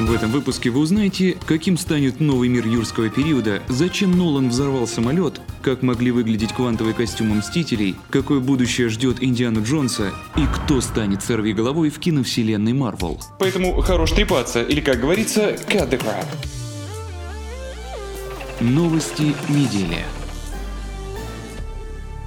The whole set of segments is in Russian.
В этом выпуске вы узнаете, каким станет новый мир юрского периода, зачем Нолан взорвал самолет, как могли выглядеть квантовые костюмы Мстителей, какое будущее ждет Индиану Джонса и кто станет сорви головой в киновселенной Марвел. Поэтому хорош трепаться, или как говорится, cut the crap. Новости недели.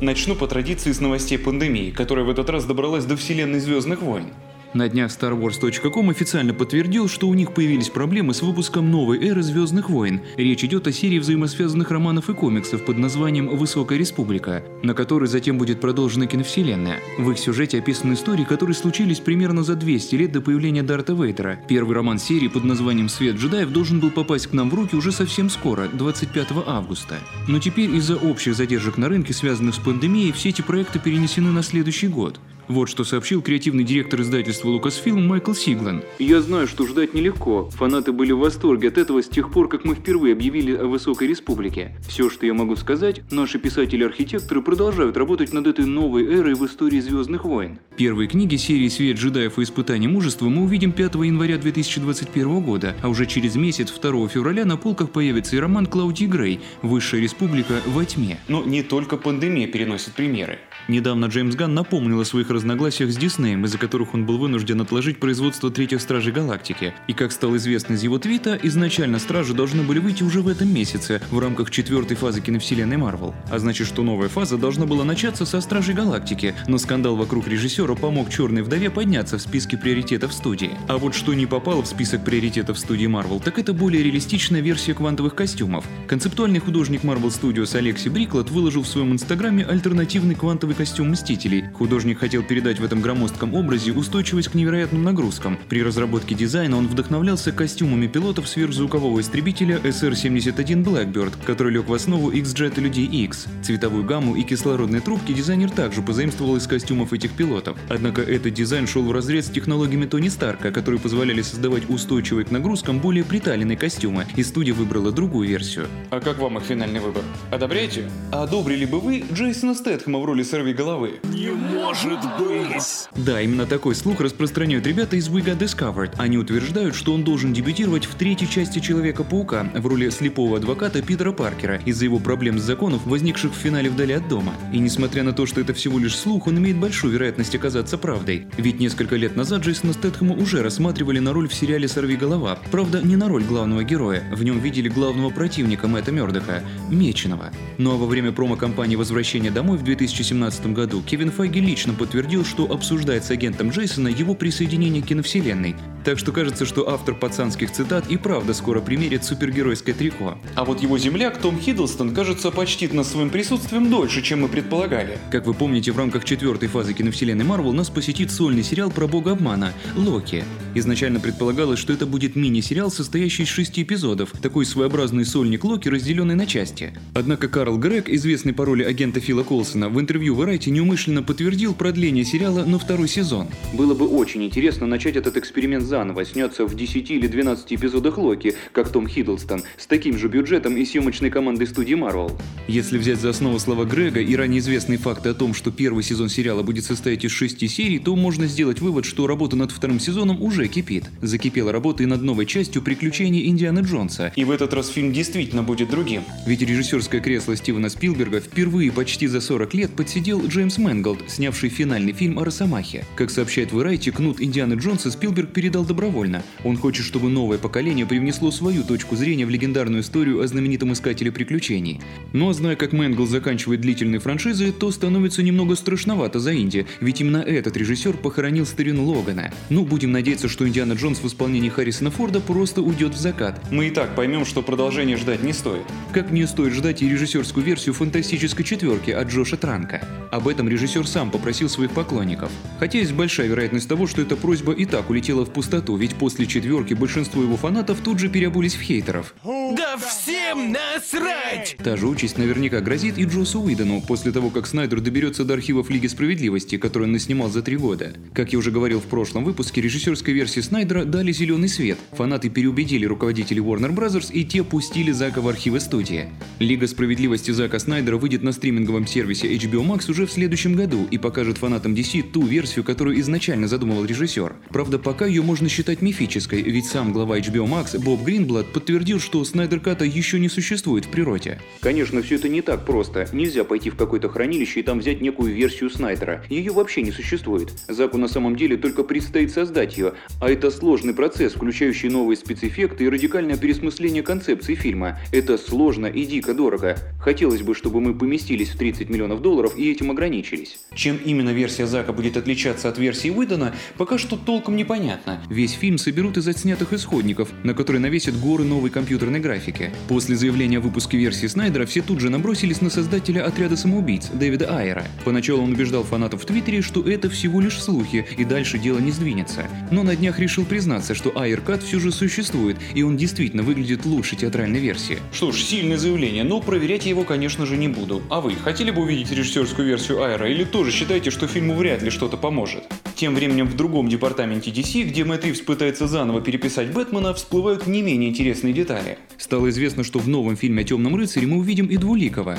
Начну по традиции с новостей пандемии, которая в этот раз добралась до вселенной Звездных войн. На днях StarWars.com официально подтвердил, что у них появились проблемы с выпуском новой эры Звездных войн. Речь идет о серии взаимосвязанных романов и комиксов под названием «Высокая республика», на которой затем будет продолжена киновселенная. В их сюжете описаны истории, которые случились примерно за 200 лет до появления Дарта Вейдера. Первый роман серии под названием «Свет джедаев» должен был попасть к нам в руки уже совсем скоро, 25 августа. Но теперь из-за общих задержек на рынке, связанных с пандемией, все эти проекты перенесены на следующий год. Вот что сообщил креативный директор издательства Lucasfilm Майкл Сиглан. «Я знаю, что ждать нелегко. Фанаты были в восторге от этого с тех пор, как мы впервые объявили о Высокой Республике. Все, что я могу сказать, наши писатели-архитекторы продолжают работать над этой новой эрой в истории Звездных войн. Первые книги серии «Свет джедаев и испытание мужества» мы увидим 5 января 2021 года, а уже через месяц, 2 февраля, на полках появится и роман Клаудии Грей «Высшая республика во тьме». Но не только пандемия переносит премьеры. Недавно Джеймс Ганн напомнил о своих разногласиях с Диснеем, из-за которых он был вынужден отложить производство третьих Стражей Галактики. И как стало известно из его твита, изначально Стражи должны были выйти уже в этом месяце, в рамках четвертой фазы киновселенной Марвел. А значит, что новая фаза должна была начаться со Стражей Галактики, но скандал вокруг режиссера помог Черной Вдове подняться в списке приоритетов студии. А вот что не попало в список приоритетов студии Марвел, так это более реалистичная версия квантовых костюмов. Концептуальный художник Marvel Studios Алекси Бриклот выложил в своем инстаграме альтернативный квантовый костюм Мстителей. Художник хотел передать в этом громоздком образе устойчивость к невероятным нагрузкам. При разработке дизайна он вдохновлялся костюмами пилотов сверхзвукового истребителя SR-71 Blackbird, который лег в основу X-Jet Людей X. Цветовую гамму и кислородные трубки дизайнер также позаимствовал из костюмов этих пилотов. Однако этот дизайн шел в разрез с технологиями Тони Старка, которые позволяли создавать устойчивые к нагрузкам более приталенные костюмы, и студия выбрала другую версию. А как вам их финальный выбор? Одобряете? А одобрили бы вы Джейсона Стэтхэма в роли сорви головы? Не может быть! Да, именно такой слух распространяют ребята из We Got Discovered. Они утверждают, что он должен дебютировать в третьей части Человека-паука в роли слепого адвоката Питера Паркера из-за его проблем с законов, возникших в финале «Вдали от дома». И несмотря на то, что это всего лишь слух, он имеет большую вероятность оказаться правдой. Ведь несколько лет назад Джейсона Стэтхэма уже рассматривали на роль в сериале «Сорви голова». Правда, не на роль главного героя. В нем видели главного противника Мэтта Мёрдока – Меченого. Ну а во время промо-компании «Возвращение домой» в 2017 году Кевин Файги лично подтвердил, что обсуждает с агентом Джейсона его присоединение к киновселенной. Так что кажется, что автор пацанских цитат и правда скоро примерит супергеройское трико. А вот его земляк Том Хиддлстон, кажется, почтит нас своим присутствием дольше, чем мы предполагали. Как вы помните, в рамках четвертой фазы киновселенной Марвел нас посетит сольный сериал про бога обмана – Локи. Изначально предполагалось, что это будет мини-сериал, состоящий из шести эпизодов, такой своеобразный сольник Локи, разделенный на части. Однако Карл Грег, известный по роли агента Фила Колсона, в интервью Variety неумышленно подтвердил продление сериала на второй сезон. Было бы очень интересно начать этот эксперимент заново, сняться в 10 или 12 эпизодах Локи, как Том Хиддлстон, с таким же бюджетом и съемочной командой студии Marvel. Если взять за основу слова Грега и ранее известные факты о том, что первый сезон сериала будет состоять из шести серий, то можно сделать вывод, что работа над вторым сезоном уже кипит. Закипела работа и над новой частью приключений Индианы Джонса. И в этот раз фильм действительно будет другим. Ведь режиссерское кресло Стивена Спилберга впервые почти за 40 лет подсидел Джеймс Мэнголд, снявший финальный фильм о Росомахе. Как сообщает Variety, кнут Индианы Джонса Спилберг передал добровольно. Он хочет, чтобы новое поколение привнесло свою точку зрения в легендарную историю о знаменитом искателе приключений. Но зная, как Мэнголд заканчивает длительные франшизы, то становится немного страшновато за Инди, ведь именно этот режиссер похоронил старину Логана. Ну, будем надеяться, что Индиана Джонс в исполнении Харрисона Форда просто уйдет в закат. Мы и так поймем, что продолжение ждать не стоит. Как не стоит ждать и режиссерскую версию фантастической четверки от Джоша Транка. Об этом режиссер сам попросил своих поклонников. Хотя есть большая вероятность того, что эта просьба и так улетела в пустоту, ведь после четверки большинство его фанатов тут же переобулись в хейтеров. Да все всем насрать! Та же участь наверняка грозит и Джосу Уидону после того, как Снайдер доберется до архивов Лиги Справедливости, который он наснимал за три года. Как я уже говорил в прошлом выпуске, режиссерской версии Снайдера дали зеленый свет. Фанаты переубедили руководителей Warner Bros. и те пустили Зака в архивы студии. Лига Справедливости Зака Снайдера выйдет на стриминговом сервисе HBO Max уже в следующем году и покажет фанатам DC ту версию, которую изначально задумывал режиссер. Правда, пока ее можно считать мифической, ведь сам глава HBO Max Боб Гринблад подтвердил, что Снайдер Ката еще не существует в природе. Конечно, все это не так просто. Нельзя пойти в какое-то хранилище и там взять некую версию Снайдера. Ее вообще не существует. Заку на самом деле только предстоит создать ее, а это сложный процесс, включающий новые спецэффекты и радикальное пересмысление концепции фильма. Это сложно и дико дорого. Хотелось бы, чтобы мы поместились в 30 миллионов долларов и этим ограничились. Чем именно версия Зака будет отличаться от версии Уидона, пока что толком непонятно. Весь фильм соберут из отснятых исходников, на которые навесят горы новой компьютерной графики. После заявления о выпуске версии Снайдера все тут же набросились на создателя отряда самоубийц Дэвида Айера. Поначалу он убеждал фанатов в Твиттере, что это всего лишь слухи и дальше дело не сдвинется. Но на днях решил признаться, что Айер Кат все же существует и он действительно выглядит лучше театральной версии. Что ж, сильное заявление, но проверять я его, конечно же, не буду. А вы хотели бы увидеть режиссерскую версию Айра или тоже считаете, что фильму вряд ли что-то поможет? Тем временем в другом департаменте DC, где Мэтт Ривз пытается заново переписать Бэтмена, всплывают не менее интересные детали. Стало известно, что в новом фильме о Темном рыцаре мы увидим и Двуликова.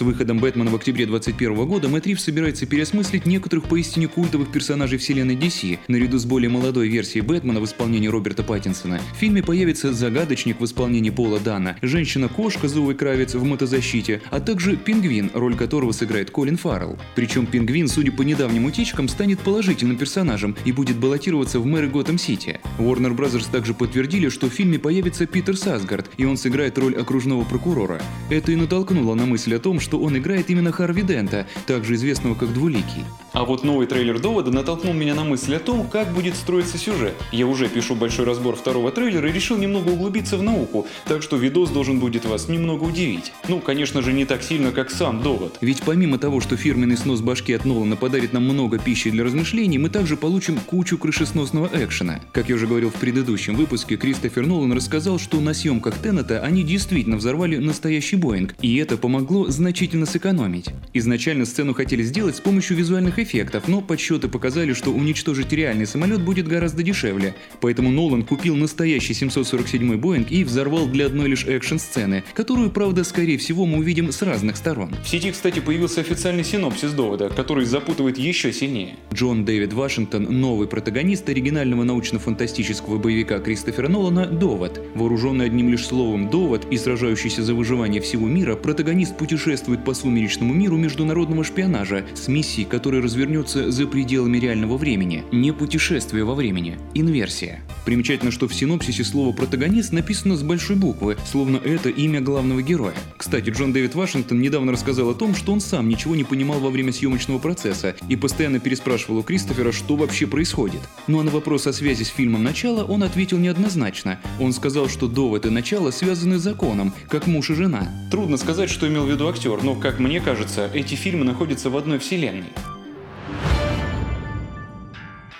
С выходом Бэтмена в октябре 2021 года Мэтт Ривз собирается переосмыслить некоторых поистине культовых персонажей вселенной DC. Наряду с более молодой версией Бэтмена в исполнении Роберта Паттинсона в фильме появится загадочник в исполнении Пола Дана, женщина-кошка Зоуи Кравец в мотозащите, а также пингвин, роль которого сыграет Колин Фаррелл. Причем пингвин, судя по недавним утечкам, станет положительным персонажем и будет баллотироваться в мэры Готэм-Сити. Warner Bros. также подтвердили, что в фильме появится Питер Сасгард, и он сыграет роль окружного прокурора. Это и натолкнуло на мысль о том, что он играет именно Харви Дента, также известного как Двуликий. А вот новый трейлер «Довода» натолкнул меня на мысль о том, как будет строиться сюжет. Я уже пишу большой разбор второго трейлера и решил немного углубиться в науку, так что видос должен будет вас немного удивить. Ну, конечно же, не так сильно, как сам «Довод». Ведь помимо того, что фирменный снос башки от Нолана подарит нам много пищи для размышлений, мы также получим кучу крышесносного экшена. Как я уже говорил в предыдущем выпуске, Кристофер Нолан рассказал, что на съемках Теннета они действительно взорвали настоящий Боинг, и это помогло значительно сэкономить. Изначально сцену хотели сделать с помощью визуальных эффектов, но подсчеты показали, что уничтожить реальный самолет будет гораздо дешевле. Поэтому Нолан купил настоящий 747 Боинг и взорвал для одной лишь экшн-сцены, которую, правда, скорее всего мы увидим с разных сторон. В сети, кстати, появился официальный синопсис довода, который запутывает еще сильнее. Джон Дэвид Вашингтон – новый протагонист оригинального научно-фантастического боевика Кристофера Нолана «Довод». Вооруженный одним лишь словом «довод» и сражающийся за выживание всего мира, протагонист путешествует по сумеречному миру международного шпионажа с миссией, которая развернется за пределами реального времени. Не путешествие во времени. Инверсия. Примечательно, что в синопсисе слово «протагонист» написано с большой буквы, словно это имя главного героя. Кстати, Джон Дэвид Вашингтон недавно рассказал о том, что он сам ничего не понимал во время съемочного процесса и постоянно переспрашивал у Кристофера, что вообще происходит. Ну а на вопрос о связи с фильмом «Начало» он ответил неоднозначно. Он сказал, что довод и начало связаны с законом, как муж и жена. Трудно сказать, что имел в виду актер, но, как мне кажется, эти фильмы находятся в одной вселенной.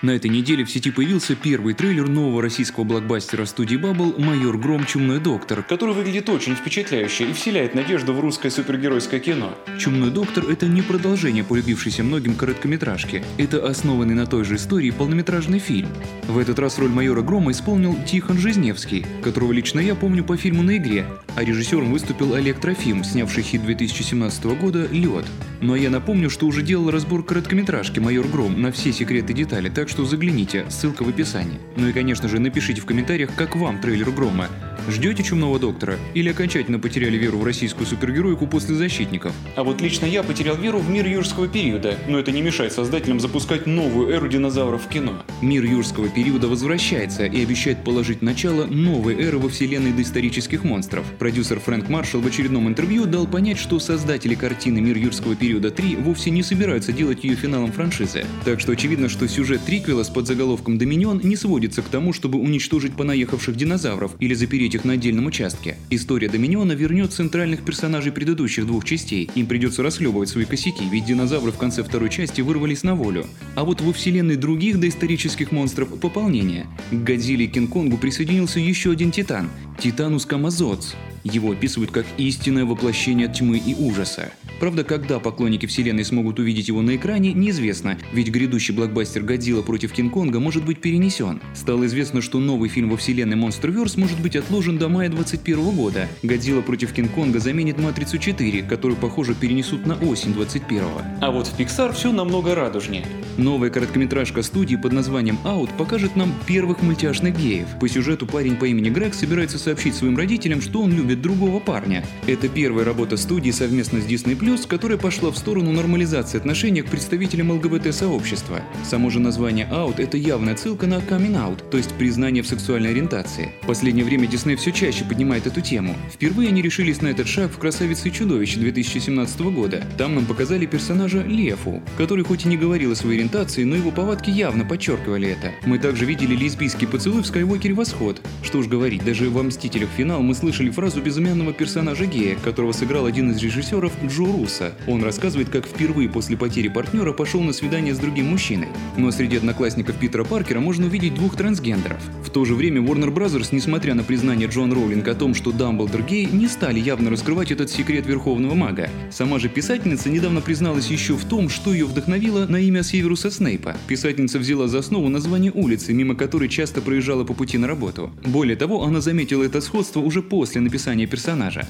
На этой неделе в сети появился первый трейлер нового российского блокбастера студии Bubble «Майор Гром. Чумной доктор». который выглядит очень впечатляюще и вселяет надежду в русское супергеройское кино. «Чумной доктор» — это не продолжение полюбившейся многим короткометражки. Это основанный на той же истории полнометражный фильм. В этот раз роль майора Грома исполнил Тихон Жизневский, которого лично я помню по фильму «На игре», а режиссером выступил Олег Трофим, снявший хит 2017 года «Лед». Ну а я напомню, что уже делал разбор короткометражки «Майор Гром» на все секреты и детали, так что загляните, ссылка в описании. Ну и конечно же напишите в комментариях, как вам трейлер Грома. Ждете Чумного Доктора? Или окончательно потеряли веру в российскую супергероику после «Защитников»? А вот лично я потерял веру в мир юрского периода, но это не мешает создателям запускать новую эру динозавров в кино. Мир юрского периода возвращается и обещает положить начало новой эры во вселенной доисторических монстров. Продюсер Фрэнк Маршалл в очередном интервью дал понять, что создатели картины «Мир юрского периода 3» вовсе не собираются делать ее финалом франшизы. Так что очевидно, что сюжет триквела с подзаголовком «Доминион» не сводится к тому, чтобы уничтожить понаехавших динозавров или запереть их на отдельном участке. История Доминиона вернет центральных персонажей предыдущих двух частей. Им придется расхлебывать свои косяки, ведь динозавры в конце второй части вырвались на волю. А вот во вселенной других доисторических монстров пополнение. К Годзилле и Кинг-Конгу присоединился еще один титан – Титанус Камазоц. Его описывают как истинное воплощение тьмы и ужаса. Правда, когда поклонники вселенной смогут увидеть его на экране, неизвестно, ведь грядущий блокбастер «Годзилла против Кинг-Конга» может быть перенесен. Стало известно, что новый фильм во вселенной Monsterverse может быть отложен до мая 2021 года. «Годзилла против Кинг-Конга» заменит «Матрицу 4», которую, похоже, перенесут на осень 2021 А вот в Pixar все намного радужнее. Новая короткометражка студии под названием «Out» покажет нам первых мультяшных геев. По сюжету парень по имени Грег собирается сообщить своим родителям, что он любит другого парня. Это первая работа студии совместно с Disney+, которая пошла в сторону нормализации отношений к представителям ЛГБТ-сообщества. Само же название «Out» — это явная ссылка на «coming out», то есть признание в сексуальной ориентации. В последнее время Disney все чаще поднимает эту тему. Впервые они решились на этот шаг в «Красавице и чудовище» 2017 года. Там нам показали персонажа Лефу, который хоть и не говорил о своей ориентации, но его повадки явно подчеркивали это. Мы также видели лесбийский поцелуй в Скайуокере Восход. Что уж говорить, даже во «Мстителях. Финал» мы слышали фразу безымянного персонажа гея, которого сыграл один из режиссеров Джо Руссо. Он рассказывает, как впервые после потери партнера пошел на свидание с другим мужчиной. Но среди одноклассников Питера Паркера можно увидеть двух трансгендеров. В то же время Warner Bros., несмотря на признание Джон Роулинг о том, что Дамблдор гей, не стали явно раскрывать этот секрет Верховного Мага. Сама же писательница недавно призналась еще в том, что ее вдохновило на имя Северуса Снейпа. Писательница взяла за основу название улицы, мимо которой часто проезжала по пути на работу. Более того, она заметила это сходство уже после написания персонажа.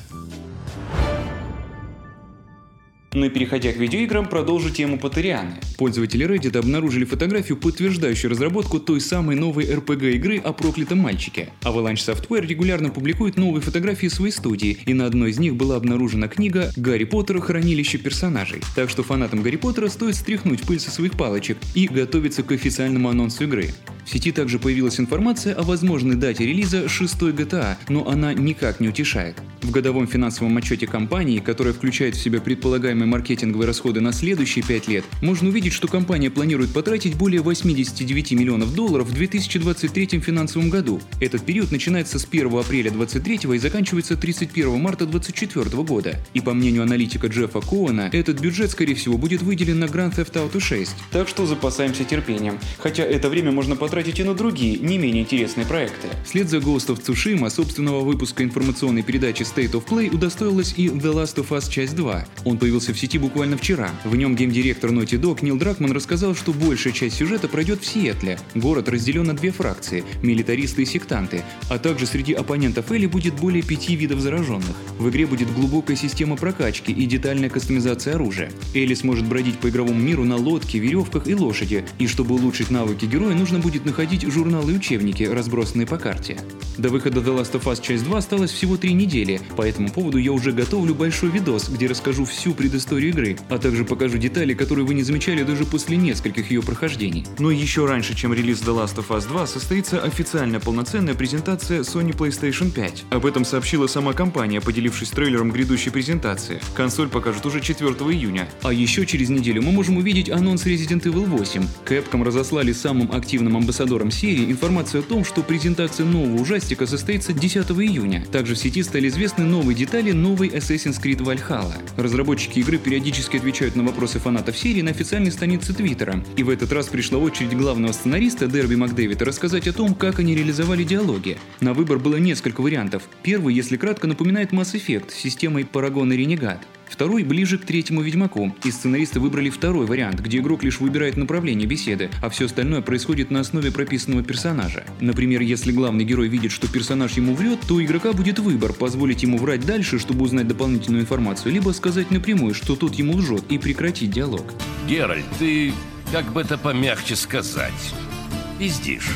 Но переходя к видеоиграм, продолжу тему Патерианы. Пользователи Reddit обнаружили фотографию, подтверждающую разработку той самой новой RPG игры о проклятом мальчике. Avalanche Software регулярно публикует новые фотографии своей студии, и на одной из них была обнаружена книга «Гарри Поттер. Хранилище персонажей». Так что фанатам Гарри Поттера стоит стряхнуть пыль со своих палочек и готовиться к официальному анонсу игры. В сети также появилась информация о возможной дате релиза 6 GTA, но она никак не утешает. В годовом финансовом отчете компании, которая включает в себя предполагаемые маркетинговые расходы на следующие 5 лет, можно увидеть, что компания планирует потратить более 89 миллионов долларов в 2023 финансовом году. Этот период начинается с 1 апреля 2023 и заканчивается 31 марта 2024 года. И по мнению аналитика Джеффа Коуэна, этот бюджет, скорее всего, будет выделен на Grand Theft Auto 6. Так что запасаемся терпением. Хотя это время можно потратить и на другие, не менее интересные проекты. Вслед за Ghost of Tsushima собственного выпуска информационной передачи State of Play удостоилась и The Last of Us Часть 2. Он появился в сети буквально вчера. В нем геймдиректор Naughty Dog Нил Дракман рассказал, что большая часть сюжета пройдет в Сиэтле. Город разделен на две фракции – милитаристы и сектанты, а также среди оппонентов Элли будет более пяти видов зараженных. В игре будет глубокая система прокачки и детальная кастомизация оружия. Элли сможет бродить по игровому миру на лодке, веревках и лошади, и чтобы улучшить навыки героя, нужно будет находить журналы и учебники, разбросанные по карте. До выхода The Last of Us Часть 2 осталось всего три недели, по этому поводу я уже готовлю большой видос, где расскажу всю предысторию игры, а также покажу детали, которые вы не замечали даже после нескольких ее прохождений. Но еще раньше, чем релиз The Last of Us 2, состоится официальная полноценная презентация Sony PlayStation 5. Об этом сообщила сама компания, поделившись трейлером грядущей презентации. Консоль покажут уже 4 июня. А еще через неделю мы можем увидеть анонс Resident Evil 8. Capcom разослали самым активным амбассадорам серии информацию о том, что презентация нового ужастика состоится 10 июня. Также в сети стали известны новые детали новой Assassin's Creed Valhalla. Разработчики игры периодически отвечают на вопросы фанатов серии на официальной странице Твиттера. И в этот раз пришла очередь главного сценариста Дерби Макдэвида рассказать о том, как они реализовали диалоги. На выбор было несколько вариантов. Первый, если кратко, напоминает Mass Effect с системой Paragon и Renegade. Второй ближе к третьему Ведьмаку, и сценаристы выбрали второй вариант, где игрок лишь выбирает направление беседы, а все остальное происходит на основе прописанного персонажа. Например, если главный герой видит, что персонаж ему врет, то у игрока будет выбор позволить ему врать дальше, чтобы узнать дополнительную информацию, либо сказать напрямую, что тот ему лжет и прекратить диалог. Геральт, ты, как бы это помягче сказать, пиздишь.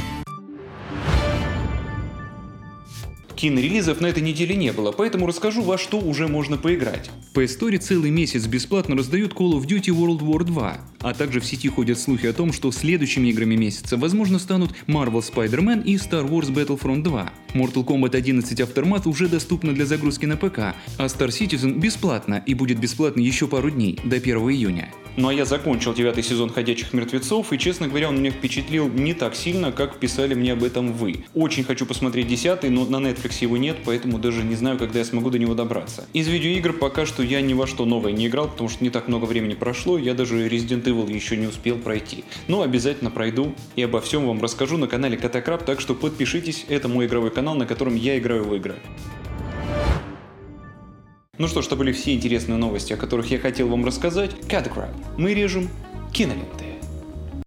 Кинорелизов на этой неделе не было, поэтому расскажу, во что уже можно поиграть. PS Store целый месяц бесплатно раздают Call of Duty World War 2, а также в сети ходят слухи о том, что следующими играми месяца возможно станут Marvel Spider-Man и Star Wars Battlefront 2. Mortal Kombat 11 Aftermath уже доступна для загрузки на ПК, а Star Citizen бесплатно и будет бесплатно еще пару дней, до 1 июня. Ну а я закончил девятый сезон «Ходячих мертвецов», и, честно говоря, он меня впечатлил не так сильно, как писали мне об этом вы. Очень хочу посмотреть десятый, но на Netflix его нет, поэтому даже не знаю, когда я смогу до него добраться. Из видеоигр пока что я ни во что новое не играл, потому что не так много времени прошло, я даже Resident Evil еще не успел пройти. Но обязательно пройду и обо всем вам расскажу на канале Катакраб, так что подпишитесь, это мой игровой канал, канал, на котором я играю в игры. Ну что ж, это были все интересные новости, о которых я хотел вам рассказать. Кадкраб. Мы режем киноленты.